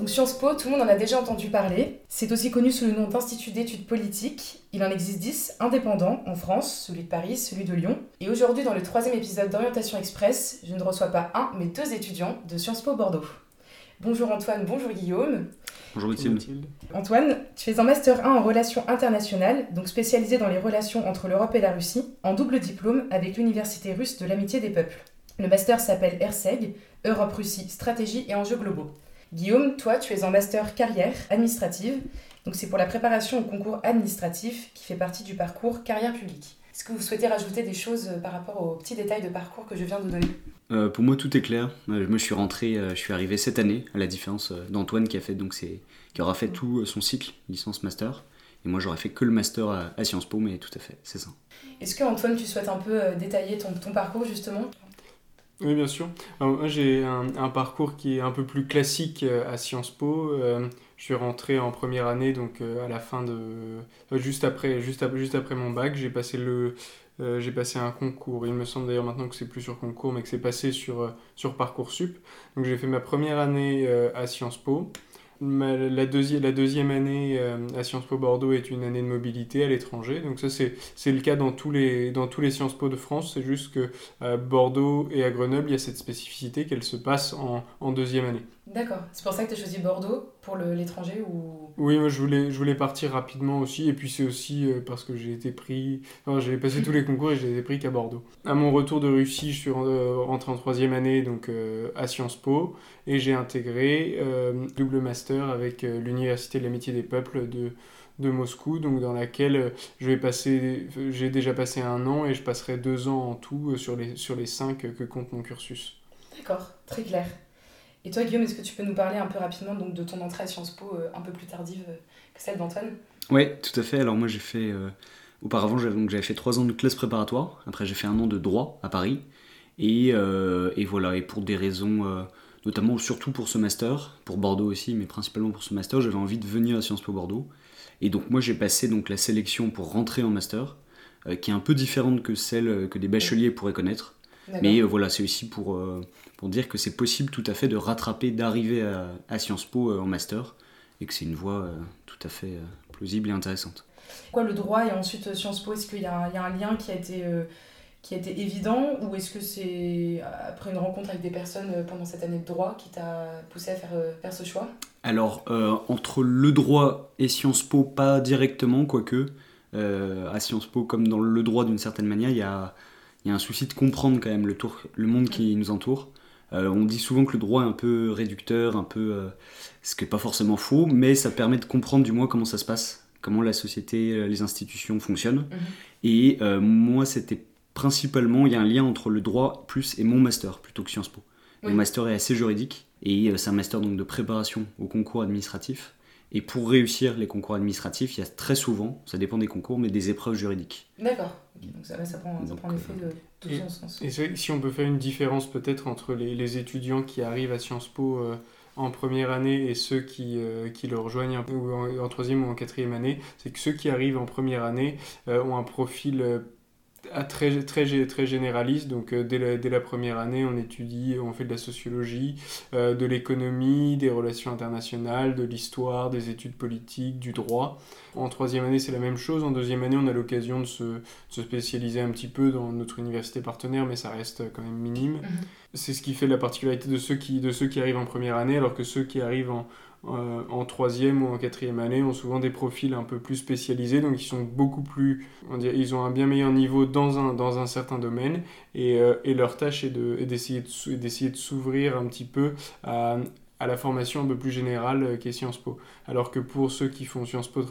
Donc Sciences Po, tout le monde en a déjà entendu parler. C'est aussi connu sous le nom d'Institut d'études politiques. Il en existe 10 indépendants en France, celui de Paris, celui de Lyon. Et aujourd'hui, dans le troisième épisode d'Orientation Express, je ne reçois pas un, mais deux étudiants de Sciences Po Bordeaux. Bonjour Antoine, bonjour Guillaume. Bonjour Mathilde. Antoine, tu es en Master 1 en relations internationales, donc spécialisé dans les relations entre l'Europe et la Russie, en double diplôme avec l'Université russe de l'amitié des peuples. Le master s'appelle ERSEG, Europe-Russie, stratégie et enjeux globaux. Guillaume, toi, tu es en master carrière administrative, donc c'est pour la préparation au concours administratif qui fait partie du parcours carrière publique. Est-ce que vous souhaitez rajouter des choses euh, par rapport aux petits détails de parcours que je viens de donner? Euh, Pour moi, tout est clair. Euh, moi, je suis rentré, je suis arrivé cette année, à la différence d'Antoine qui a fait donc c'est qui aura fait tout son cycle licence master. Et moi, j'aurais fait que le master à, Sciences Po, mais tout à fait, c'est ça. Est-ce que Antoine, tu souhaites un peu détailler ton, ton parcours justement? Oui, bien sûr. moi, j'ai un, parcours qui est un peu plus classique euh, à Sciences Po. Euh, je suis rentré en première année, donc euh, à la fin de. juste, après, juste, juste après mon bac, j'ai passé, le, j'ai passé un concours. Il me semble d'ailleurs maintenant que c'est plus sur concours, mais que c'est passé sur, sur Parcoursup. Donc j'ai fait ma première année à Sciences Po la, deuxième, la deuxième année euh, à Sciences Po Bordeaux est une année de mobilité à l'étranger. Donc ça, c'est le cas dans tous, les, dans tous les Sciences Po de France. C'est juste que à Bordeaux et à Grenoble, il y a cette spécificité qu'elle se passe en, en deuxième année. D'accord. C'est pour ça que tu as choisi Bordeaux pour l'étranger ou... Oui, moi je voulais, je voulais partir rapidement aussi. Et puis c'est aussi euh, parce que j'ai été pris... Enfin, j'ai passé tous les concours et j'ai été pris qu'à Bordeaux. À mon retour de Russie, je suis euh, rentré en troisième année donc, euh, à Sciences Po. Et j'ai intégré double master avec l'Université de l'amitié des peuples de, de Moscou, donc dans laquelle je vais passer, j'ai déjà passé un an et je passerai deux ans en tout sur les, sur les cinq que compte mon cursus. D'accord, très clair. Et toi, Guillaume, est-ce que tu peux nous parler un peu rapidement donc, de ton entrée à Sciences Po euh, un peu plus tardive euh, que celle d'Antoine? Oui, tout à fait. Alors moi, j'ai fait... Euh, auparavant, j'avais fait trois ans de classe préparatoire. Après, j'ai fait un an de droit à Paris. Et, voilà, et pour des raisons... notamment surtout pour ce master, pour Bordeaux aussi, mais principalement pour ce master, j'avais envie de venir à Sciences Po Bordeaux. Et donc moi j'ai passé donc la sélection pour rentrer en master, qui est un peu différente que celle que des bacheliers pourraient connaître. Mais voilà, c'est aussi pour, pour dire que c'est possible tout à fait de rattraper, d'arriver à, Sciences Po euh, en master, et que c'est une voie euh, tout à fait euh, plausible et intéressante. Quoi, le droit et ensuite Sciences Po, est-ce qu'il y, a un lien qui a été, qui a été évident, ou est-ce que c'est après une rencontre avec des personnes pendant cette année de droit qui t'a poussé à faire, faire ce choix? Alors, entre le droit et Sciences Po, pas directement, quoique. à Sciences Po, comme dans le droit d'une certaine manière, il y a, y a un souci de comprendre quand même le, tour, le monde qui nous entoure. Euh, on dit souvent que le droit est un peu réducteur, un peu, euh, ce qui n'est pas forcément faux, mais ça permet de comprendre du moins comment ça se passe, comment la société, euh, les institutions fonctionnent. Mhm. Et moi, c'était principalement, il y a un lien entre le droit plus et mon master plutôt que Sciences Po. Mon master est assez juridique et c'est un master donc de préparation au concours administratif. Et pour réussir les concours administratifs, il y a très souvent, ça dépend des concours, mais des épreuves juridiques. D'accord. Donc ça, ça prend, ça prend effet de tout son sens. Et si on peut faire une différence peut-être entre les, les, étudiants qui arrivent à Sciences Po euh, en première année et ceux qui, euh, qui le rejoignent en, en, troisième ou en quatrième année, c'est que ceux qui arrivent en première année euh, ont un profil très, très, très généraliste. Donc, euh, dès, la, dès, la, première année, on étudie, on fait de la sociologie, euh, de l'économie, des relations internationales, de l'histoire, des études politiques, du droit. En troisième année, c'est la même chose. En deuxième année, on a l'occasion de se, se, spécialiser un petit peu dans notre université partenaire, mais ça reste quand même minime. Mhm. C'est ce qui fait la particularité de ceux, qui, de ceux qui arrivent en première année, alors que ceux qui arrivent en, euh, en troisième ou en quatrième année ont souvent des profils un peu plus spécialisés, donc ils sont beaucoup plus, on dirait, ils ont un bien meilleur niveau dans un, dans un certain domaine, et, euh, et leur tâche est de, d'essayer de s'ouvrir un petit peu à, à la formation un peu plus générale euh, qu'est Sciences Po. Alors que pour ceux qui font Sciences Po,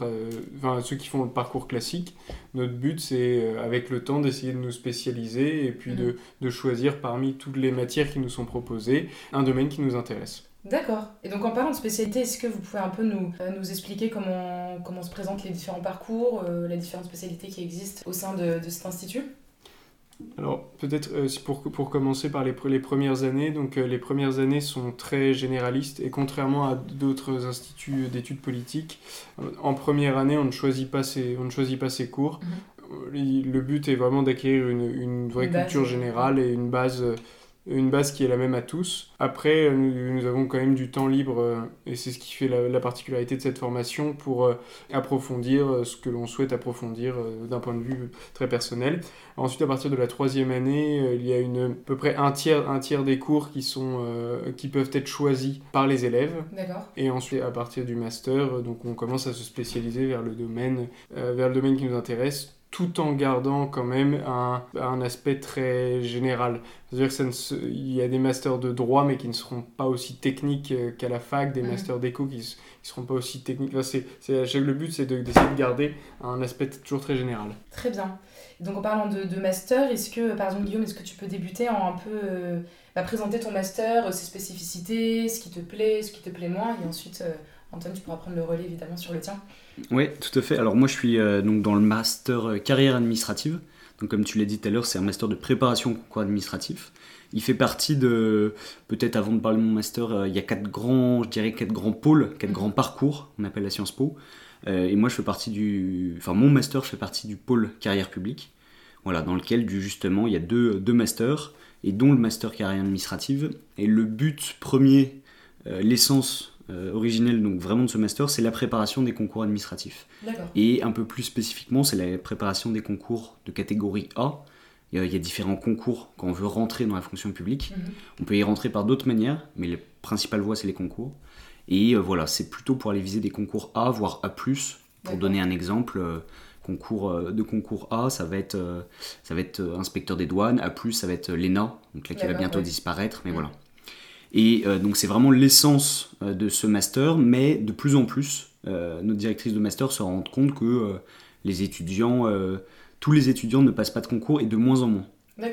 enfin ceux qui font le parcours classique, notre but c'est avec le temps d'essayer de nous spécialiser et puis de, mmh. de choisir parmi toutes les matières qui nous sont proposées un domaine qui nous intéresse. D'accord. Et donc en parlant de spécialité, est-ce que vous pouvez un peu nous, euh, nous expliquer comment, comment se présentent les différents parcours, euh, les différentes spécialités qui existent au sein de, de cet institut? Alors peut-être euh, pour, pour commencer par les, les premières années, donc les premières années sont très généralistes et contrairement à d'autres instituts d'études politiques, en première année on ne choisit pas ses, on ne choisit pas ses cours. Mhm. Le but est vraiment d'acquérir une, une vraie culture générale et une base une base qui est la même à tous. Après, nous, avons quand même du temps libre, et c'est ce qui fait la, particularité de cette formation, pour approfondir ce que l'on souhaite approfondir d'un point de vue très personnel. Ensuite, à partir de la troisième année, il y a une, à peu près un tiers, un tiers des cours qui, sont, qui peuvent être choisis par les élèves. Et ensuite, à partir du master, donc on commence à se spécialiser vers le domaine, vers le domaine qui nous intéresse tout en gardant quand même un, un aspect très général. C'est-à-dire qu'il y a des masters de droit, mais qui ne seront pas aussi techniques euh, qu'à la fac, des mm. masters d'éco qui ne seront pas aussi techniques. Enfin, c'est, le but, c'est d'essayer de, garder un aspect toujours très général. Très bien. Donc en parlant de, de master, est-ce que, par exemple, Guillaume, est-ce que tu peux débuter en un peu... Euh, bah, présenter ton master, euh, ses spécificités, ce qui te plaît, ce qui te plaît moins, et ensuite... Antoine, tu pourras prendre le relais évidemment sur le tien. Oui, tout à fait. Alors moi je suis euh, donc dans le master euh, carrière administrative. Donc comme tu l'as dit tout à l'heure, c'est un master de préparation au concours administratif. Il fait partie de, peut-être avant de parler de mon master, euh, il y a quatre grands, je dirais quatre grands pôles, quatre grands parcours, on appelle la Sciences Po. et moi je fais partie du, enfin mon master fait partie du pôle carrière publique. Voilà, dans lequel justement il y a deux, deux masters, et dont le master carrière administrative. Et le but premier, l'essence euh, originelle donc vraiment de ce master, c'est la préparation des concours administratifs. Et un peu plus spécifiquement, c'est la préparation des concours de catégorie A. Il y a différents concours quand on veut rentrer dans la fonction publique. Mhm. On peut y rentrer par d'autres manières, mais la principale voie, c'est les concours. Et euh, voilà, c'est plutôt pour aller viser des concours A, voire A+. Pour donner un exemple, euh, concours de concours A, ça va être, ça va être inspecteur des douanes. A+, ça va être l'ENA, donc là qui va bientôt disparaître, mais mhm. voilà. Et euh, donc c'est vraiment l'essence euh, de ce master, mais de plus en plus, euh, notre directrice de master se rend compte que les étudiants, tous les étudiants ne passent pas de concours et de moins en moins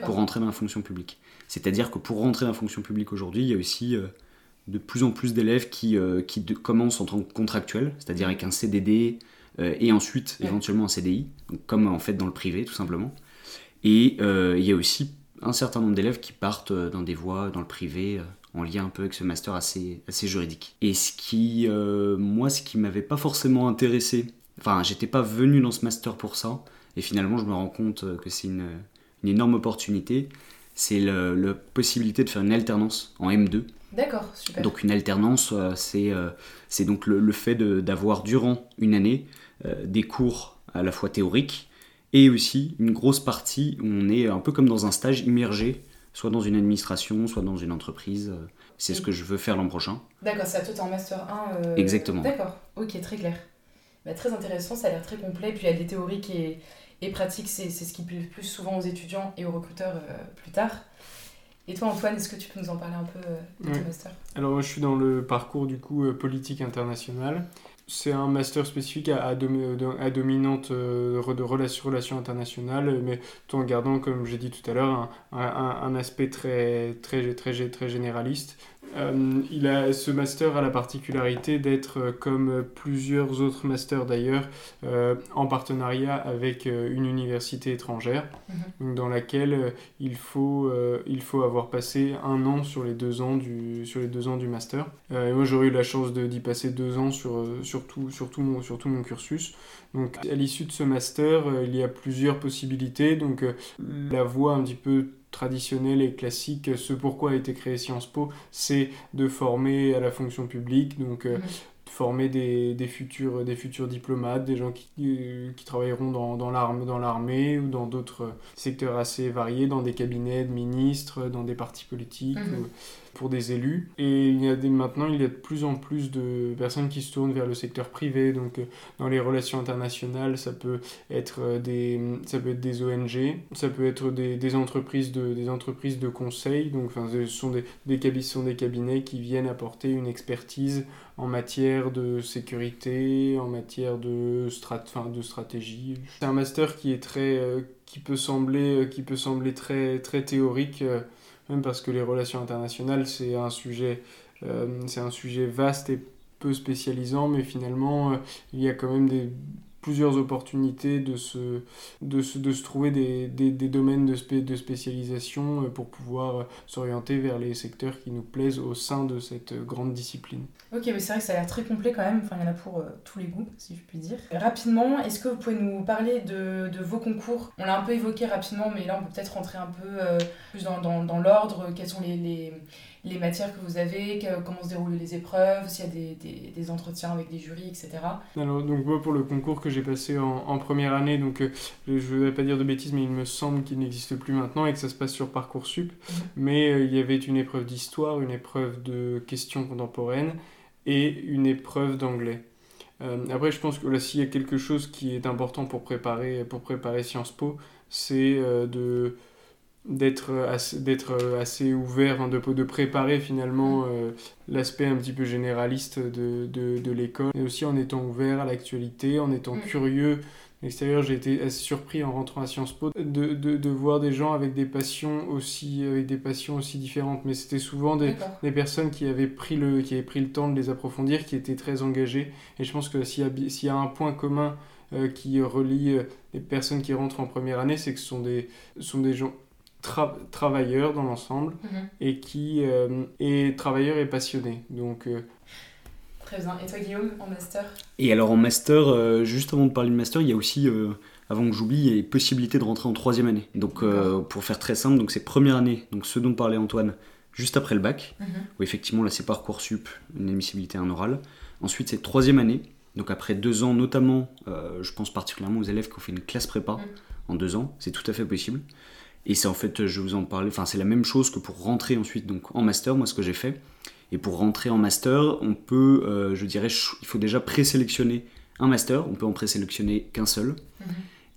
pour rentrer dans la fonction publique. C'est-à-dire que pour rentrer dans la fonction publique aujourd'hui, il y a aussi de plus en plus d'élèves qui, qui commencent en tant que contractuels, c'est-à-dire avec un CDD et ensuite éventuellement un CDI, comme en fait dans le privé tout simplement. Et il y a aussi un certain nombre d'élèves qui partent dans des voies dans le privé en lien un peu avec ce master assez, assez juridique. Et ce qui, euh, moi, ce qui m'avait pas forcément intéressé, enfin, j'étais pas venu dans ce master pour ça, et finalement, je me rends compte que c'est une, une, énorme opportunité, c'est la possibilité de faire une alternance en M2. D'accord, super. Donc une alternance, euh, c'est euh, c'est donc le, le fait d'avoir durant une année des cours à la fois théoriques et aussi une grosse partie où on est un peu comme dans un stage immergé soit dans une administration, soit dans une entreprise. Euh, c'est ce que je veux faire l'an prochain. D'accord, c'est à toi, tu en Master 1. Euh, Exactement. D'accord, ok, très clair. Bah, très intéressant, ça a l'air très complet. Puis il y a des théoriques et, et pratiques, c'est ce qui plaît le plus souvent aux étudiants et aux recruteurs euh, plus tard. Et toi, Antoine, est-ce que tu peux nous en parler un peu de ton master? Alors, moi, je suis dans le parcours du coup politique internationale c'est un master spécifique à, à, dominante euh, de relations, relations internationales, mais tout en gardant, comme j'ai dit tout à l'heure, un, aspect très généraliste. Euh, il a, ce master a la particularité d'être, euh, comme plusieurs autres masters d'ailleurs, euh, en partenariat avec une université étrangère, mhm. dans laquelle il, faut, il faut avoir passé un an sur les deux ans du, sur les deux ans du master. et moi j'aurais eu la chance d'y passer deux ans sur, sur, tout, sur, tout mon, sur tout mon cursus. Donc à l'issue de ce master, il y a plusieurs possibilités. Donc la voie un petit peu traditionnel et classique, ce pourquoi a été créé Sciences Po, c'est de former à la fonction publique, donc euh, former des, des, futurs, des futurs diplomates, des gens qui, euh, qui travailleront dans, dans l'armée ou dans d'autres secteurs assez variés, dans des cabinets de ministres, dans des partis politiques. Mhm pour des élus. Et il y a des, maintenant, il y a de plus en plus de personnes qui se tournent vers le secteur privé. Donc, euh, dans les relations internationales, ça peut être euh, des, ça peut être des ONG, ça peut être des, des entreprises, de, des entreprises de conseil. Donc, enfin, ce sont des, des, sont des cabinets qui viennent apporter une expertise en matière de sécurité, en matière de, stratégie. C'est un master qui est très, euh, qui peut sembler, qui peut sembler très, très théorique même parce que les relations internationales, c'est un sujet, euh, un sujet vaste et peu spécialisant, mais finalement, euh, il y a quand même des plusieurs opportunités de se, de se, de se trouver des, des, des domaines de, spé, de spécialisation euh, pour pouvoir euh, s'orienter vers les secteurs qui nous plaisent au sein de cette euh, grande discipline. Ok, mais c'est vrai que ça a l'air très complet quand même, enfin il y en a pour tous les goûts, si je puis dire. Rapidement, est-ce que vous pouvez nous parler de, de vos concours? On l'a un peu évoqué rapidement, mais là on peut peut-être rentrer un peu plus dans, dans, dans l'ordre, quelles sont les, les matières que vous avez, que- comment se déroulent les épreuves, s'il y a des, des, des entretiens avec des jurys, etc. Alors, donc moi, pour le concours que j'ai passé en, en première année, donc euh, je ne vais pas dire de bêtises, mais il me semble qu'il n'existe plus maintenant et que ça se passe sur Parcoursup. Mais euh, il y avait une épreuve d'histoire, une épreuve de questions contemporaines et une épreuve d'anglais. Euh, après, je pense que là, s'il y a quelque chose qui est important pour préparer, pour préparer Sciences Po, c'est de d'être assez, d'être assez ouvert, hein, de, de préparer finalement euh, l'aspect un petit peu généraliste de, de, de l'école, et aussi en étant ouvert à l'actualité, en étant Mm. curieux. À l'extérieur, j'ai été assez surpris en rentrant à Sciences Po de, de, de voir des gens avec des passions aussi, avec des passions aussi différentes. Mais c'était souvent des, personnes qui avaient, pris le, qui avaient pris le temps de les approfondir, qui étaient très engagées. Et je pense que s'il y a, bi- s'il y a un point commun euh, qui relie euh, les personnes qui rentrent en première année, c'est que ce sont des, ce sont des gens tra- travailleurs dans l'ensemble Mhm. et qui euh, est travailleurs et passionnés. Donc euh, Très bien. Et toi Guillaume, en master? Et alors en master, euh, juste avant de parler de master, il y a aussi, euh, avant que j'oublie, il y a les possibilités de rentrer en troisième année. Donc euh, pour faire très simple, donc c'est première année, donc ce dont parlait Antoine, juste après le bac, Mhm. où effectivement là c'est Parcoursup, une admissibilité en oral. Ensuite c'est troisième année, donc après deux ans notamment, euh, je pense particulièrement aux élèves qui ont fait une classe prépa Mhm. en deux ans, c'est tout à fait possible. Et c'est en fait, je vous en parlais, enfin c'est la même chose que pour rentrer ensuite donc en master, moi ce que j'ai fait. Et pour rentrer en master, on peut, euh, je dirais, il faut déjà présélectionner un master, on peut en présélectionner qu'un seul. Mhm.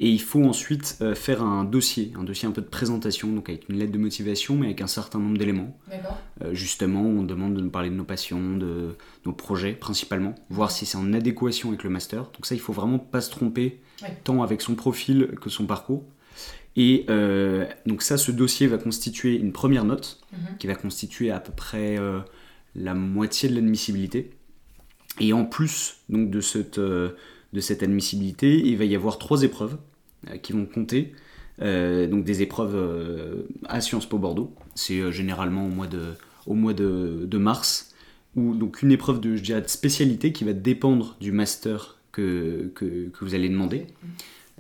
Et il faut ensuite euh, faire un dossier, un dossier un peu de présentation, donc avec une lettre de motivation, mais avec un certain nombre d'éléments. Euh, justement, on demande de nous parler de nos passions, de nos projets principalement, voir si c'est en adéquation avec le master. Donc ça, il faut vraiment pas se tromper, Ouais. tant avec son profil que son parcours. Et euh, donc ça, ce dossier va constituer une première note, Mhm. qui va constituer à peu près euh, la moitié de l'admissibilité. Et en plus donc, de, cette, euh, de cette admissibilité, il va y avoir trois épreuves qui vont compter. Donc des épreuves à Sciences Po Bordeaux. C'est généralement au mois de, au mois de, de mars. Ou donc une épreuve de, je dirais, de spécialité qui va dépendre du master que, que, que vous allez demander.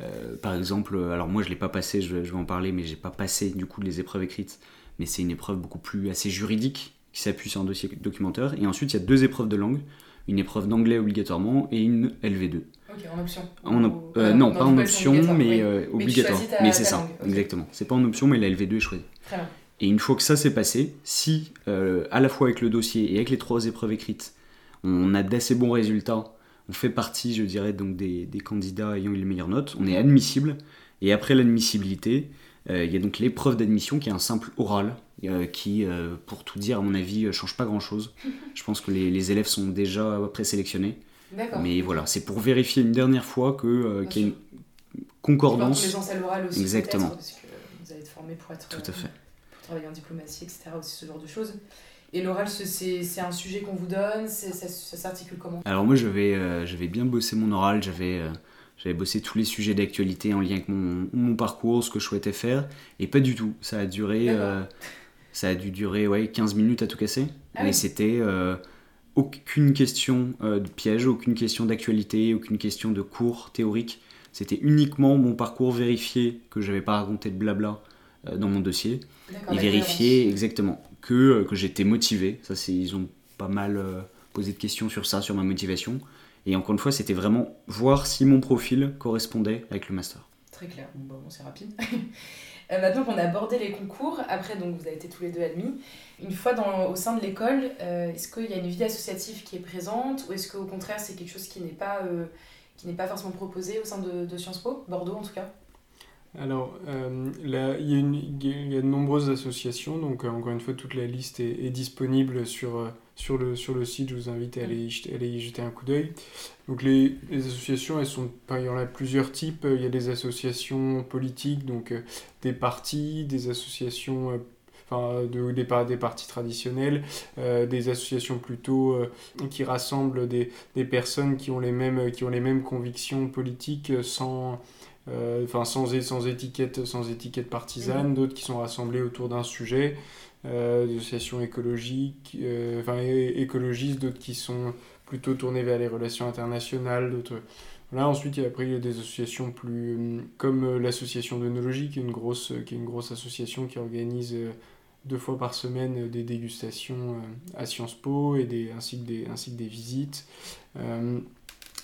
Euh, par exemple, alors moi je l'ai pas passé, je, vais- je vais en parler, mais j'ai pas passé du coup les épreuves écrites. Mais c'est une épreuve beaucoup plus assez juridique qui s'appuie sur un dossier documentaire. Et ensuite il y a deux épreuves de langue, une épreuve d'anglais obligatoirement et une LV2. Ok, en option. En op- Ou- euh, euh, non, pas en option, mais euh, obligatoire. mais c'est ça, langue, exactement. C'est pas en option, mais la LV2 est choisie. Très bien. Et une fois que ça s'est passé, si euh, à la fois avec le dossier et avec les trois épreuves écrites, on a d'assez bons résultats, on fait partie, je dirais, donc des, des candidats ayant eu les meilleures notes, on est admissible. Et après l'admissibilité, euh, il y a donc l'épreuve d'admission qui est un simple oral, euh, qui, euh, pour tout dire, à mon avis, euh, change pas grand-chose. Je pense que les, les élèves sont déjà présélectionnés. D'accord. Mais voilà, c'est pour vérifier une dernière fois que, qu'il y a une concordance. à l'oral aussi. Exactement. peut-être, Parce que vous allez être formé pour être. Tout à fait. Pour travailler en diplomatie, etc. Aussi ce genre de choses. Et l'oral, ce- c'est un sujet qu'on vous donne, ça, ça s'articule comment? Alors moi j'avais euh, j'avais bien bossé mon oral, j'avais euh, j'avais bossé tous les sujets d'actualité en lien avec mon, mon parcours, ce que je souhaitais faire, et pas du tout. Ça a duré, euh, ça a dû durer ouais, 15 minutes à tout casser, Ah mais oui. c'était aucune question de piège, aucune question d'actualité, aucune question de cours théorique. C'était uniquement mon parcours vérifié que j'avais pas raconté de blabla dans mon dossier et vérifier cohérence. exactement que, euh, que j'étais motivé. Ça, c'est, ils ont pas mal euh, posé de questions sur ça, sur ma motivation. Et encore une fois, c'était vraiment voir si mon profil correspondait avec le master. Très clair, bon, bah, c'est rapide. Euh, maintenant qu'on a abordé les concours, après donc vous avez été tous les deux admis, une fois au sein de l'école, est-ce qu'il y a une vie associative qui est présente ou est-ce qu'au contraire c'est quelque chose qui n'est pas, qui n'est pas forcément proposé au sein de, de Sciences Po, Bordeaux en tout cas? Alors, euh, il y, a de nombreuses associations, donc euh, encore une fois, toute la liste est, disponible sur, euh, sur, le, sur le site, je vous invite à aller y jeter, aller y jeter un coup d'œil. Donc les, les associations, elles sont, il y en a plusieurs types, il y a des associations politiques, donc des partis, des associations, enfin de, des, partis traditionnels, des associations plutôt qui rassemblent des, des, personnes qui ont les mêmes, qui ont les mêmes convictions politiques sans enfin sans, sans, étiquette, sans étiquette partisane, mhm. d'autres qui sont rassemblés autour d'un sujet, euh, des associations écologiques, euh, enfin écologistes, d'autres qui sont plutôt tournés vers les relations internationales, d'autres... Là, ensuite, il y a, après, il y a des associations plus... comme l'association d'œnologie, qui, est une grosse, qui est une grosse association qui organise deux fois par semaine des dégustations à Sciences Po, et des, ainsi, que des, ainsi que des visites.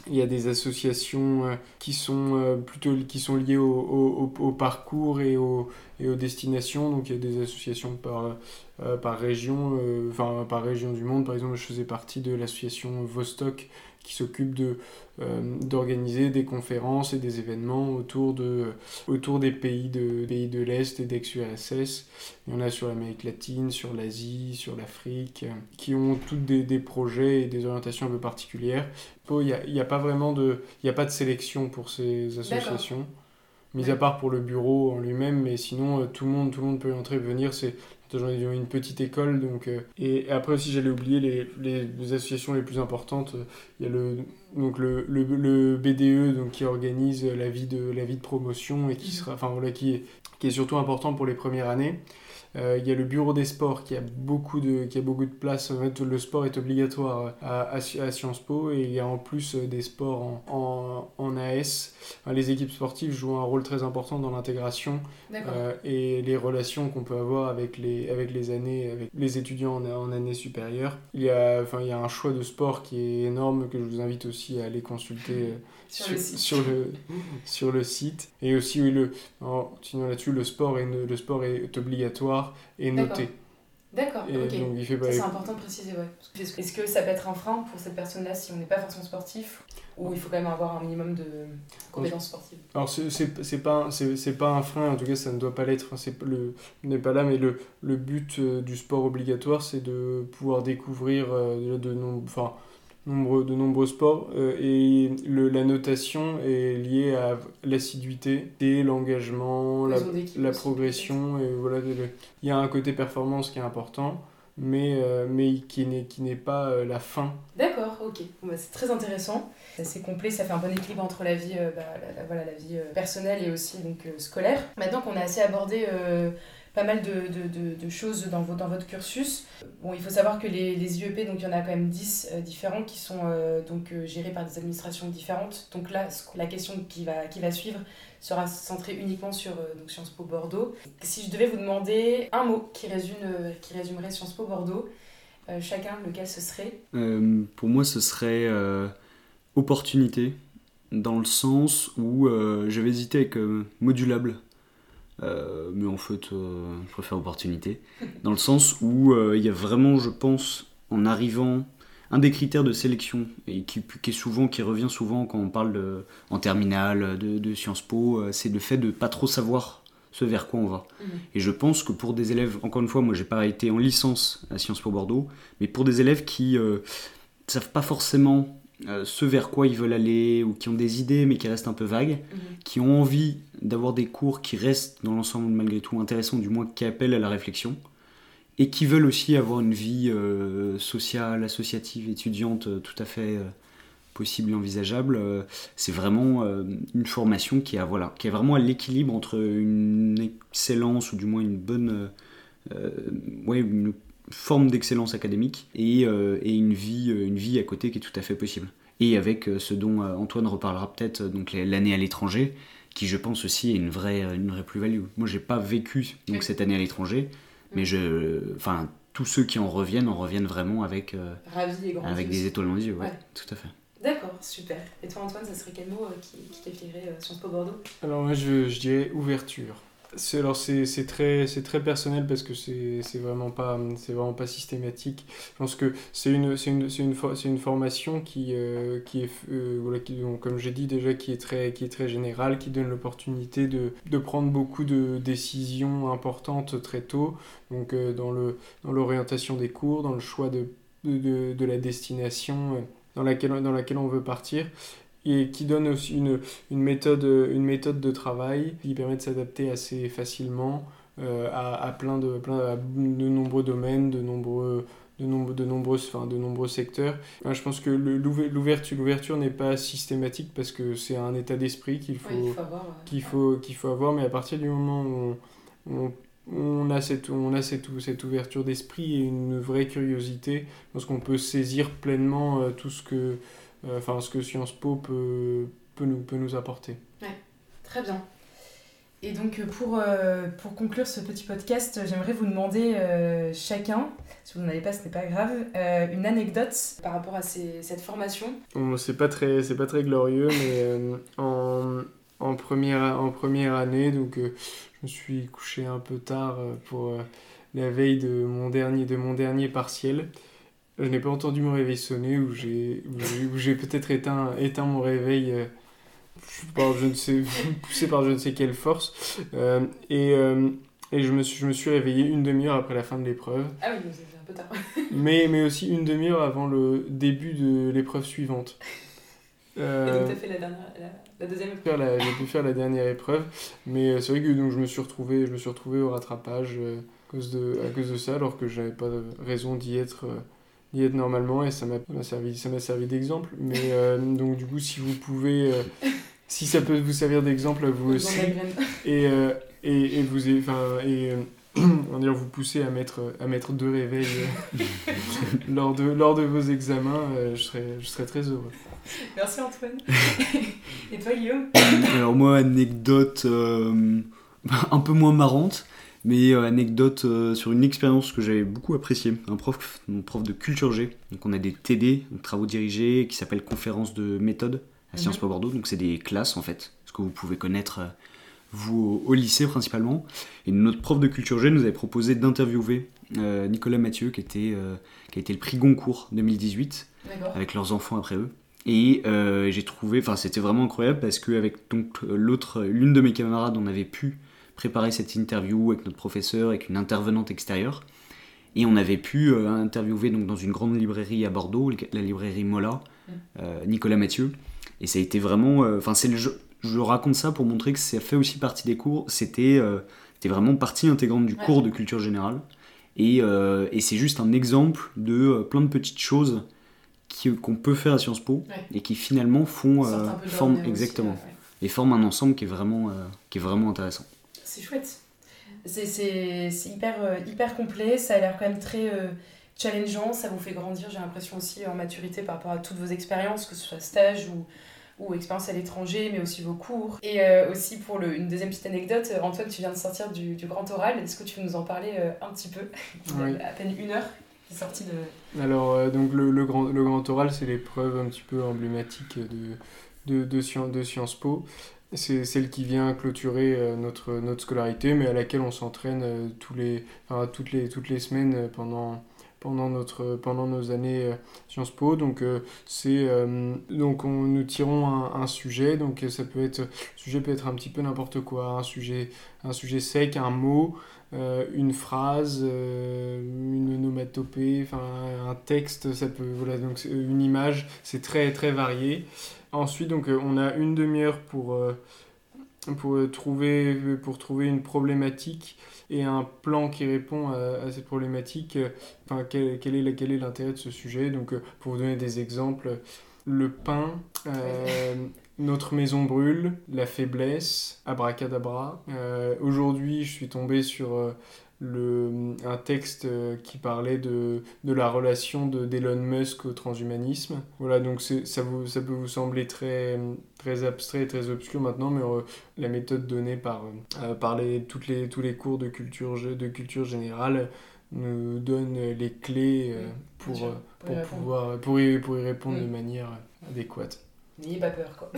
Il y a des associations euh, qui sont euh, plutôt qui sont liées au, parcours et aux destinations. Donc il y a des associations par, euh, par région, enfin par région du monde. Par exemple, je faisais partie de l'association Vostok qui s'occupe de, euh, d'organiser des conférences et des événements autour, de, autour des pays de, pays de l'Est et d'ex-URSS. Il y en a sur l'Amérique latine, sur l'Asie, sur l'Afrique, qui ont toutes des, des, projets et des orientations un peu particulières. Il n'y a, y a, pas vraiment de, il y a pas de sélection pour ces associations mis à part pour le bureau en lui-même, mais sinon euh, tout le monde tout le monde peut y entrer et venir. C'est ont une petite école. Donc, euh, et après aussi, j'allais oublier les, les, associations les plus importantes. Il y a le, donc le, le, le, BDE donc, qui organise la vie de, la vie de promotion et qui, sera, enfin, voilà, qui, est, qui est surtout important pour les premières années. Euh, il y a le bureau des sports qui a beaucoup de, qui a beaucoup de place. En fait, le sport est obligatoire à, à, Sciences Po et il y a en plus euh, des sports en, en, en AS. les équipes sportives jouent un rôle très important dans l'intégration euh, et les relations qu'on peut avoir avec les, avec les années, avec les étudiants en, en année supérieure. Il y, a, enfin, il y a un choix de sport qui est énorme que je vous invite aussi à aller consulter sur, le sur, le, sur, le, site. Et aussi, oui, le, sinon là-dessus, le sport, est, le sport est obligatoire et noté. D'accord, ok. C'est important de préciser, ouais. Est-ce que ça peut être un frein pour cette personne-là si on n'est pas forcément sportif ou il faut quand même avoir un minimum de compétences sportives? Alors, c'est pas, pas un frein, en tout cas, ça ne doit pas l'être. le n'est pas là, mais le, le but euh, du sport obligatoire, c'est de pouvoir découvrir euh, de, de, enfin, de nombreux sports euh, et le, la notation est liée à l'assiduité et l'engagement, la, la progression. Et voilà, il y a un côté performance qui est important, mais, euh, mais qui n'est pas euh, la fin. D'accord, ok. Bon, bah, c'est très intéressant. C'est complet, ça fait un bon équilibre entre la vie, bah, la, voilà, la vie personnelle et aussi donc, scolaire. Maintenant qu'on a assez abordé pas mal de, de, de, choses dans, dans votre cursus. Bon, il faut savoir que les, les IEP, donc il y en a quand même 10 euh, différents qui sont euh, donc euh, gérés par des administrations différentes. Donc là, la question qui va, qui va suivre sera centrée uniquement sur Sciences Po Bordeaux. Si je devais vous demander un mot qui, résume, qui résumerait Sciences Po Bordeaux, chacun, lequel ce serait? Pour moi, ce serait opportunité, dans le sens où j'avais hésité avec modulable euh, mais en fait, euh, je préfère opportunité. Dans le sens où euh, il y a vraiment, je pense, en arrivant, un des critères de sélection, et qui, qui, est souvent, qui revient souvent quand on parle de, en terminale de, de Sciences Po, c'est le fait de pas trop savoir ce vers quoi on va. Mhm. Et je pense que pour des élèves, encore une fois, moi j'ai pas été en licence à Sciences Po Bordeaux, mais pour des élèves qui ne savent pas forcément euh, ce vers quoi ils veulent aller ou qui ont des idées mais qui restent un peu vagues, mhm. qui ont envie d'avoir des cours qui restent dans l'ensemble malgré tout intéressants, du moins qui appellent à la réflexion, et qui veulent aussi avoir une vie euh, sociale, associative, étudiante euh, tout à fait possible et envisageable. c'est vraiment une formation qui, a, voilà, qui est vraiment à l'équilibre entre une excellence ou du moins une bonne... ouais, une forme d'excellence académique et, euh, et, une, vie, euh, une vie à côté qui est tout à fait possible. Et avec euh, ce dont Antoine reparlera peut-être, donc l'année à l'étranger, qui je pense aussi est une vraie, une vraie plus-value. Moi, j'ai pas vécu donc, cette année à l'étranger, mais je, enfin, tous ceux qui en reviennent en reviennent vraiment avec, avec des étoiles dans les yeux. Ouais, Tout à fait. D'accord, super. Et toi, Antoine, ça serait quel mot qui, qui qualifierait Sciences Po Bordeaux? Alors, moi, je, je dirais ouverture c'est alors c'est très c'est très personnel parce que c'est vraiment pas c'est vraiment pas systématique. Je pense que c'est une c'est une, une, une formation qui euh, qui est euh, voilà, qui, comme j'ai dit déjà qui est très qui est très générale qui donne l'opportunité de, de prendre beaucoup de décisions importantes très tôt. Donc euh, dans le dans l'orientation des cours dans le choix de de, de la destination dans laquelle, dans laquelle on veut partir et qui donne aussi une, une, méthode, une méthode de travail qui permet de s'adapter assez facilement à, plein de, plein, de nombreux domaines, de nombreux de, nombre, de, nombreuses, enfin, de nombreux secteurs. je pense que l'ouverture, l'ouverture n'est pas systématique parce que c'est un état d'esprit qu'il faut, qu'il faut, qu'il faut avoir, mais à partir du moment où on, on, a, cette, on a cette, cette ouverture d'esprit et une vraie curiosité, je pense qu'on peut saisir pleinement euh, tout ce que, euh, enfin, ce que Sciences Po peut, peut, nous, peut nous apporter. Ouais, très bien. Et donc pour, euh, pour conclure ce petit podcast, j'aimerais vous demander chacun, si vous n'en avez pas, ce n'est pas grave, une anecdote par rapport à ces, cette formation. Bon, c'est pas très, c'est pas très glorieux, mais en, en première, en première année, donc je me suis couché un peu tard euh, pour euh, la veille de mon dernier, de mon dernier partiel. Je n'ai pas entendu mon réveil sonner, ou j'ai, j'ai peut-être éteint, éteint mon réveil euh, par je ne sais, poussé par je ne sais quelle force. et, et je, me suis, je me suis réveillé une demi-heure après la fin de l'épreuve. Ah oui, c'est un peu tard. mais, mais aussi une demi-heure avant le début de l'épreuve suivante. et donc tu as fait la dernière, la deuxième épreuve J'ai pu faire la dernière épreuve, mais euh, c'est vrai que donc, je, me suis retrouvé, je me suis retrouvé au rattrapage euh, à, cause de, à cause de ça, alors que j'avais pas de raison d'y être, euh, d'y être normalement, et ça m'a servi, ça servi d'exemple. Mais donc, du coup, si vous pouvez, si ça peut vous servir d'exemple à vous aussi, et, et, et, vous, enfin, et on dire vous pousser à mettre, à mettre deux réveils lors, de, lors de vos examens, je, serais, je serais très heureux. Merci Antoine. Et toi Guillaume? Alors moi, anecdote euh, un peu moins marrante, mais euh, anecdote euh, sur une expérience que j'avais beaucoup appréciée. Un prof, mon prof de culture G. Donc on a des TD, donc travaux dirigés, qui s'appellent conférences de méthode à Sciences Po Bordeaux. Donc c'est des classes en fait, ce que vous pouvez connaître vous au, lycée principalement. Et notre prof de culture G nous avait proposé d'interviewer Nicolas Mathieu, qui, était, qui a été le prix Goncourt 2018, avec leurs enfants après eux. Et euh, j'ai trouvé, enfin c'était vraiment incroyable parce qu'avec donc l'autre, l'une de mes camarades, on avait pu préparer cette interview avec notre professeur, avec une intervenante extérieure. Et on avait pu euh, interviewer donc dans une grande librairie à Bordeaux, la librairie Mola, mm. euh, Nicolas Mathieu. Et ça a été vraiment, enfin c'est le je raconte ça pour montrer que ça fait aussi partie des cours. C'était vraiment partie intégrante du cours de culture générale. Et, et c'est juste un exemple de plein de petites choses qu'on peut faire à Sciences Po et qui finalement font euh, forment exactement et forment un ensemble qui est vraiment euh, qui est vraiment intéressant. C'est chouette. C'est hyper euh, hyper complet. Ça a l'air quand même très challengeant. Ça vous fait grandir. J'ai l'impression aussi en maturité par rapport à toutes vos expériences, que ce soit stage ou ou expérience à l'étranger, mais aussi vos cours. Et aussi pour le, une deuxième petite anecdote, Antoine, tu viens de sortir du, du grand oral. Est-ce que tu veux nous en parler un petit peu? À peine une heure sorti de... Alors, euh, donc le, le, grand, le grand oral, c'est l'épreuve un petit peu emblématique de, de, de, de Sciences Po. C'est celle qui vient clôturer euh, notre, notre scolarité, mais à laquelle on s'entraîne euh, tous les, toutes, les, toutes les semaines pendant, pendant, notre, pendant nos années Sciences Po. Donc, c'est, donc on, nous tirons un, un, sujet, donc ça peut être, sujet peut être un petit peu n'importe quoi, un sujet, un sujet sec, un mot, euh, une phrase, euh, une onomatopée, enfin un texte, ça peut, voilà, donc une image, c'est très très varié. Ensuite, donc euh, on a une demi-heure pour, pour, trouver, pour trouver une problématique et un plan qui répond à, cette problématique. Enfin, quel, quel est quel est l'intérêt de ce sujet Donc, pour vous donner des exemples, le pain, notre maison brûle, la faiblesse, abracadabra. Euh, Aujourd'hui, je suis tombé sur euh, le, un texte euh, qui parlait de, de la relation d'Elon Musk au transhumanisme. Voilà, donc ça, vous, ça peut vous sembler très, très abstrait et très obscur maintenant, mais la méthode donnée par, par les, toutes les, tous les cours de culture, de culture générale nous donne les clés pour, pour, pouvoir, pour y, pour y répondre de manière adéquate. N'ayez pas peur, quoi.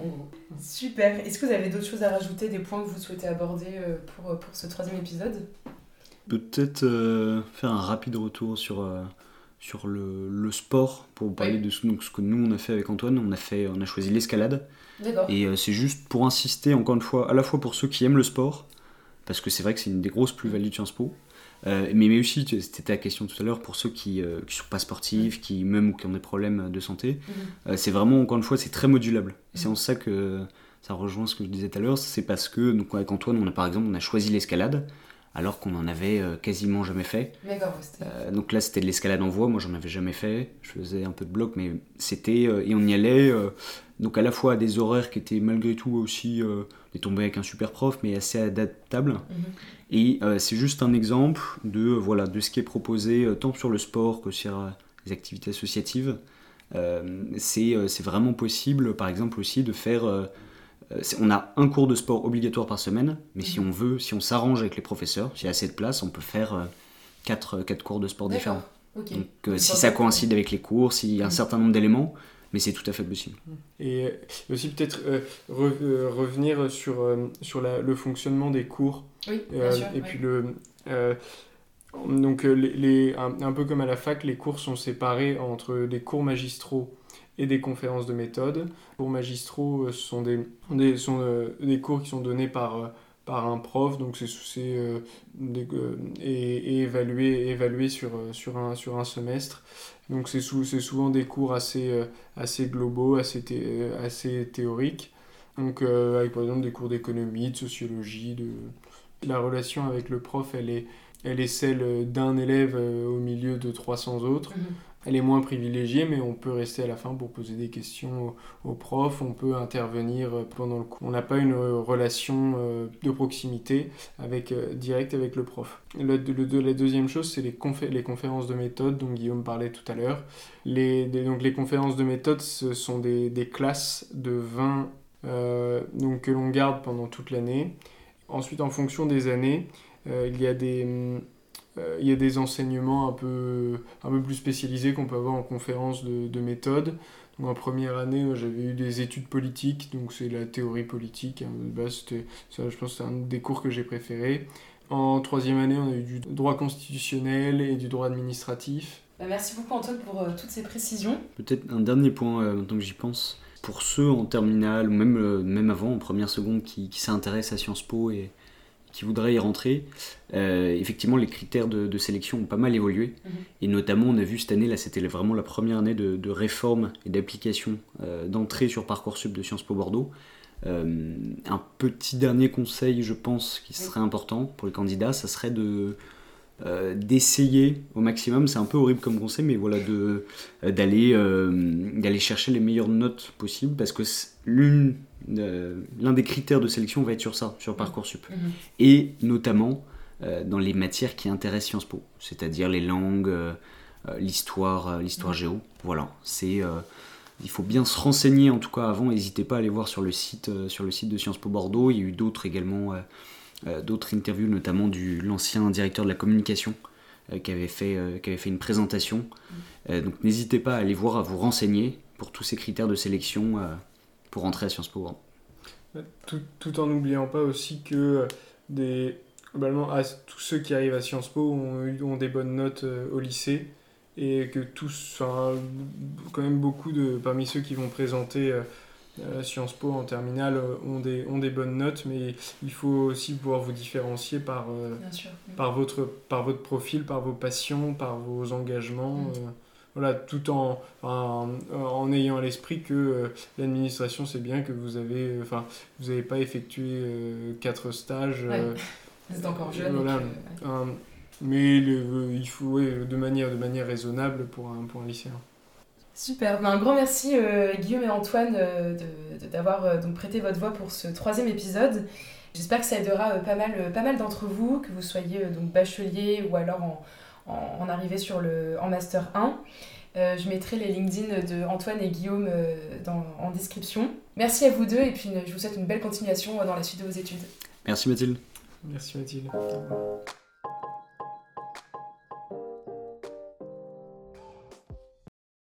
Super. Est-ce que vous avez d'autres choses à rajouter, des points que vous souhaitez aborder euh, pour, euh, pour ce troisième épisode? Peut-être euh, faire un rapide retour sur, sur le, le, sport, pour vous parler de ce, donc, ce que nous on a fait avec Antoine. On a, fait, on a choisi l'escalade. Et c'est juste pour insister, encore une fois, à la fois pour ceux qui aiment le sport, parce que c'est vrai que c'est une des grosses plus-values de Sciences Po, euh, mais, mais aussi, c'était ta question tout à l'heure, pour ceux qui ne euh, sont pas sportifs, qui même ou qui ont des problèmes de santé, mhm. euh, c'est vraiment, encore une fois, c'est très modulable. C'est en ça que ça rejoint ce que je disais tout à l'heure, c'est parce que, donc avec Antoine, on a par exemple, on a choisi l'escalade. alors qu'on en avait quasiment jamais fait. donc là, c'était de l'escalade en voie. Moi, j'en avais jamais fait. Je faisais un peu de bloc, mais c'était et on y allait. donc à la fois à des horaires qui étaient malgré tout aussi des tombées avec un super prof, mais assez adaptables. Et c'est juste un exemple de voilà de ce qui est proposé tant sur le sport que sur les activités associatives. Euh, euh, c'est vraiment possible, par exemple, aussi de faire. Euh, on a un cours de sport obligatoire par semaine, mais si mhm. on veut, si on s'arrange avec les professeurs, s'il y a assez de place, on peut faire quatre, quatre cours de sport différents. Donc, si ça coïncide avec les cours, s'il y a un mhm. certain nombre d'éléments, mais c'est tout à fait possible. Et aussi peut-être revenir sur, sur le fonctionnement des cours. Oui, bien sûr, et puis le, donc, euh, les, un, peu comme à la fac, les cours sont séparés entre des cours magistraux et des conférences de méthode. Les cours magistraux euh, sont des, des, sont, euh, des cours qui sont donnés par, par un prof, donc c'est euh, et, et, évalué, évalué sur, sur, un, sur un semestre. Donc c'est souvent des cours assez, assez globaux, assez, assez théoriques. Donc avec par exemple des cours d'économie, de sociologie, de... la relation avec le prof, elle est elle est celle d'un élève euh, au milieu de 300 autres. Mhm. Elle est moins privilégiée, mais on peut rester à la fin pour poser des questions au, prof, on peut intervenir euh, pendant le cours. On n'a pas une euh, relation de proximité avec, directe avec le prof. La deuxième chose, c'est les, conférences de méthode dont Guillaume parlait tout à l'heure. Les, les conférences de méthode, ce sont des, classes de 20 donc, que l'on garde pendant toute l'année. Ensuite, en fonction des années, euh, il y a des euh, il y a des enseignements un peu, un peu plus spécialisés qu'on peut avoir en conférence de, de méthode. Donc en première année, j'avais eu des études politiques, donc c'est la théorie politique. Hein, c'était, ça, je pense que c'est un des cours que j'ai préféré. En troisième année, on a eu du droit constitutionnel et du droit administratif. Bah, merci beaucoup Antoine pour euh, toutes ces précisions. Peut-être un dernier point, euh, maintenant que j'y pense. Pour ceux en terminale, ou même, même avant, en première seconde, qui, qui s'intéressent à Sciences Po et, qui voudraient y rentrer, euh, effectivement, les critères de, sélection ont pas mal évolué. Mhm. Et notamment, on a vu cette année, là, c'était vraiment la première année de, réforme et d'application euh, d'entrée sur Parcoursup de Sciences Po Bordeaux. Euh, un petit dernier conseil, je pense, qui serait important pour les candidats, ça serait de d'essayer au maximum, c'est un peu horrible comme conseil, mais voilà, de d'aller d'aller chercher les meilleures notes possibles, parce que l'une l'un des critères de sélection va être sur ça, sur Parcoursup. Mhm. Et notamment euh, dans les matières qui intéressent Sciences Po, c'est-à-dire les langues, euh, euh, l'histoire, l'histoire géo. Voilà, c'est il faut bien se renseigner en tout cas avant. N'hésitez pas à aller voir sur le site, sur le site de Sciences Po Bordeaux. Il y a eu d'autres également, d'autres interviews, notamment du l'ancien directeur de la communication qui avait fait, qui avait fait une présentation. Donc n'hésitez pas à aller voir, à vous renseigner pour tous ces critères de sélection pour rentrer à Sciences Po. Tout, tout en n'oubliant pas aussi que des, globalement, tous ceux qui arrivent à Sciences Po ont, ont des bonnes notes euh, au lycée et que tous, enfin, quand même beaucoup de, parmi ceux qui vont présenter euh, Sciences Po en terminale euh, ont des, ont des bonnes notes, mais il faut aussi pouvoir vous différencier par, par, votre, par votre profil, par vos passions, par vos engagements. Mm voilà, tout en, en, ayant à l'esprit que euh, l'administration c'est bien que vous avez, euh, enfin, vous n'avez pas effectué euh, quatre stages. c'est encore jeune. mais il faut de manière de manière raisonnable pour un pour un lycéen. Super, ben, un grand merci Guillaume et Antoine d'avoir donc prêté votre voix pour ce troisième épisode. J'espère que ça aidera pas mal, pas mal d'entre vous, que vous soyez donc bachelier ou alors en, en, arrivée sur le, en Master 1. Euh, je mettrai les LinkedIn de Antoine et Guillaume euh, dans, en description. Merci à vous deux et puis je vous souhaite une belle continuation dans la suite de vos études. Merci Mathilde. Merci Mathilde.